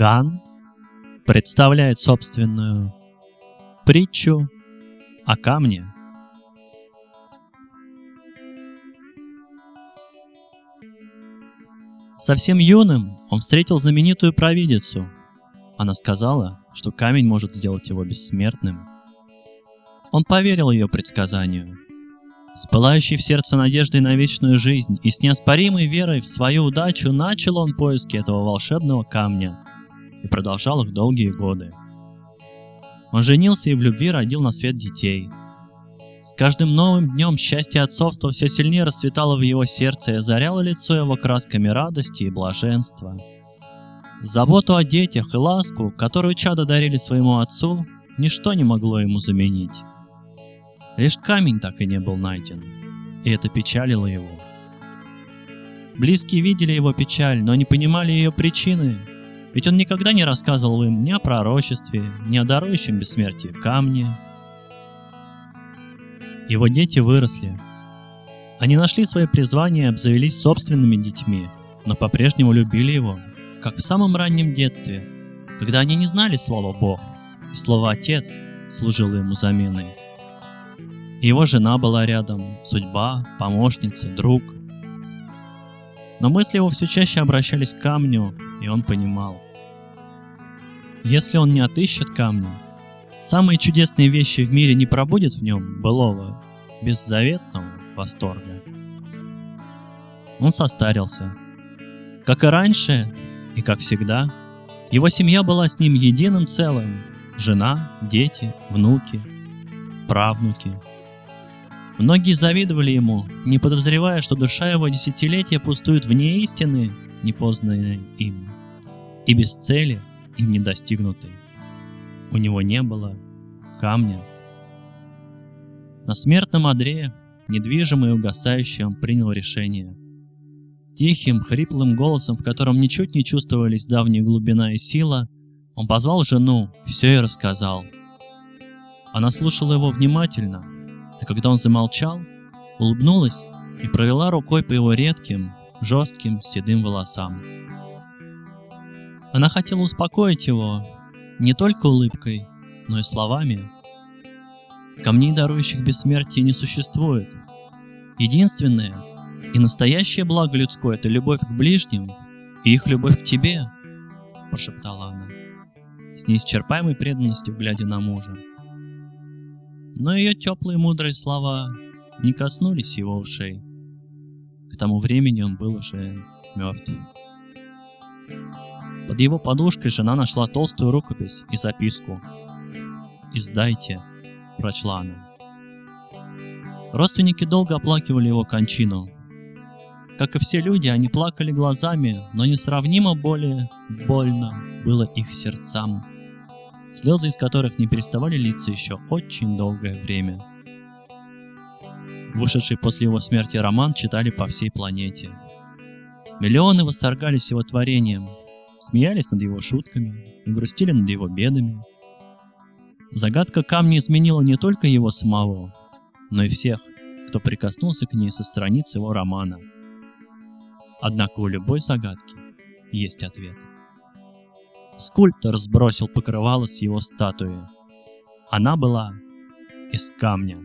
Ган представляет собственную притчу о камне. Совсем юным он встретил знаменитую провидицу. Она сказала, что камень может сделать его бессмертным. Он поверил ее предсказанию. С пылающей в сердце надеждой на вечную жизнь и с неоспоримой верой в свою удачу начал он поиски этого волшебного камня и продолжал их долгие годы. Он женился и в любви родил на свет детей. С каждым новым днем счастье отцовства все сильнее расцветало в его сердце и озаряло лицо его красками радости и блаженства. Заботу о детях и ласку, которую чада дарили своему отцу, ничто не могло ему заменить. Лишь камень так и не был найден, и это печалило его. Близкие видели его печаль, но не понимали ее причины, ведь он никогда не рассказывал им ни о пророчестве, ни о дарующем бессмертие камне. Его дети выросли. Они нашли свое призвание и обзавелись собственными детьми, но по-прежнему любили его, как в самом раннем детстве, когда они не знали слова «Бог», и слово «Отец» служило ему заменой. Его жена была рядом, судьба, помощница, друг. Но мысли его все чаще обращались к камню, и он понимал. Если он не отыщет камня, самые чудесные вещи в мире не пробудет в нем былого, беззаветного восторга. Он состарился. Как и раньше, и как всегда, его семья была с ним единым целым. Жена, дети, внуки, правнуки – Многие завидовали ему, не подозревая, что душа его десятилетия пустует вне истины, непознанной им, и без цели, им не достигнутой. У него не было камня. На смертном одре, недвижимый и угасающий, он принял решение. Тихим, хриплым голосом, в котором ничуть не чувствовались давняя глубина и сила, он позвал жену, все ей рассказал. Она слушала его внимательно, а когда он замолчал, улыбнулась и провела рукой по его редким, жестким, седым волосам. Она хотела успокоить его не только улыбкой, но и словами. Камней, дарующих бессмертие, не существует. Единственное и настоящее благо людское — это любовь к ближним и их любовь к тебе, — прошептала она, с неисчерпаемой преданностью глядя на мужа но ее теплые мудрые слова не коснулись его ушей. К тому времени он был уже мертв. Под его подушкой жена нашла толстую рукопись и записку. «Издайте», — прочла она. Родственники долго оплакивали его кончину. Как и все люди, они плакали глазами, но несравнимо более больно было их сердцам слезы из которых не переставали литься еще очень долгое время. Вышедший после его смерти роман читали по всей планете. Миллионы восторгались его творением, смеялись над его шутками и грустили над его бедами. Загадка камня изменила не только его самого, но и всех, кто прикоснулся к ней со страниц его романа. Однако у любой загадки есть ответ. Скульптор сбросил покрывало с его статуи. Она была из камня.